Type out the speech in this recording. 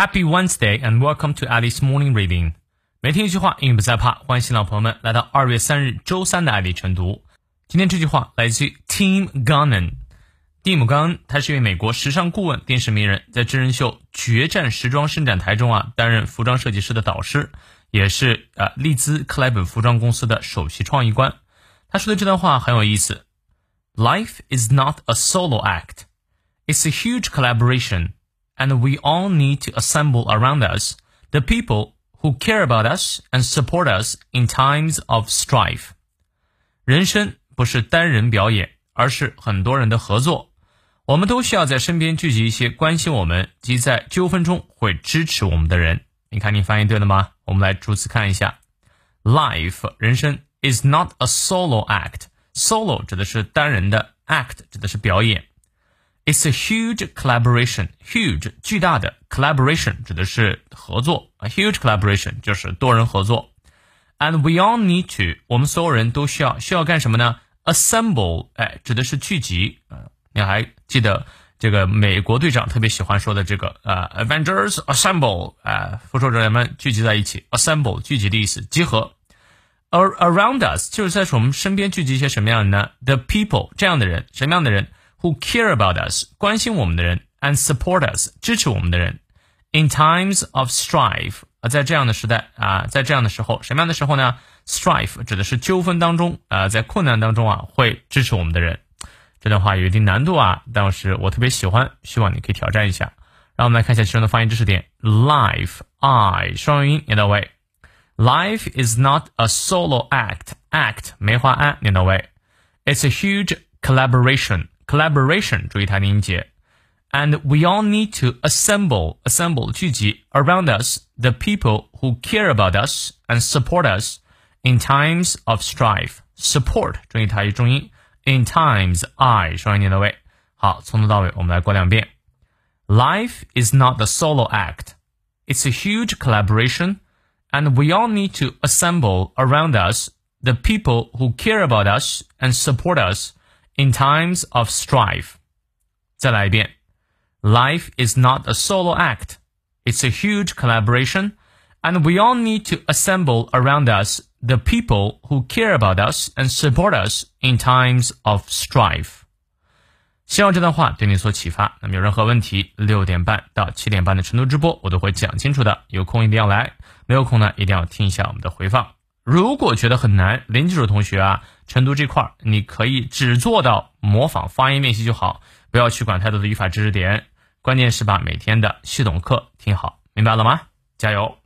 Happy Wednesday and welcome to Alice Morning Reading。每天一句话，英语不再怕。欢迎新老朋友们来到二月三日周三的爱丽晨读。今天这句话来自于 Tim Gunn。蒂姆·冈恩，他是一位美国时尚顾问、电视名人，在真人秀《决战时装伸展台》中啊担任服装设计师的导师，也是呃利兹克莱本服装公司的首席创意官。他说的这段话很有意思：Life is not a solo act; it's a huge collaboration. and we all need to assemble around us the people who care about us and support us in times of strife. 人生不是单人表演，而是很多人的合作。我们都需要在身边聚集一些关心我们及在纠纷中会支持我们的人。你看，你翻译对了吗？我们来逐词看一下。Life 人生 is not a solo act。Solo 指的是单人的，act 指的是表演。 It's a huge collaboration. Huge 巨大的 collaboration 指的是合作，a huge collaboration 就是多人合作。And we all need to 我们所有人都需要需要干什么呢？Assemble 哎指的是聚集。你还记得这个美国队长特别喜欢说的这个呃 Avengers assemble 啊，复仇者联盟聚集在一起，assemble 聚集的意思，集合。Ar around us 就是在我们身边聚集一些什么样的呢？The people 这样的人，什么样的人 ？who care about us 关心我们的人，and support us 支持我们的人。In times of strife 啊，在这样的时代啊，在这样的时候，什么样的时候呢？Strife 指的是纠纷当中啊，在困难当中啊，会支持我们的人。这段话有一定难度啊，但是我特别喜欢，希望你可以挑战一下。让我们来看一下其中的发音知识点。Life I 双元音念到位。Life is not a solo act. Act 梅花安念到位。It's a huge collaboration. collaboration 注意它的音节，and we all need to assemble assemble 聚集 around us the people who care about us and support us in times of strife. Support 注意它一重音，in times i 双音念到位。好，从头到尾我们来过两遍。Life is not a solo act. It's a huge collaboration, and we all need to assemble around us the people who care about us and support us in times of strife. 再来一遍. Life is not a solo act. It's a huge collaboration, and we all need to assemble around us the people who care about us and support us in times of strife. 希望这段话对你所启发。那么有任何问题，六点半到七点半的晨读直播，我都会讲清楚的。有空一定要来，没有空呢，一定要听一下我们的回放。 如果觉得很难，零基础同学啊，晨读这块儿你可以只做到模仿发音练习就好，不要去管太多的语法知识点，关键是把每天的系统课听好，明白了吗？加油！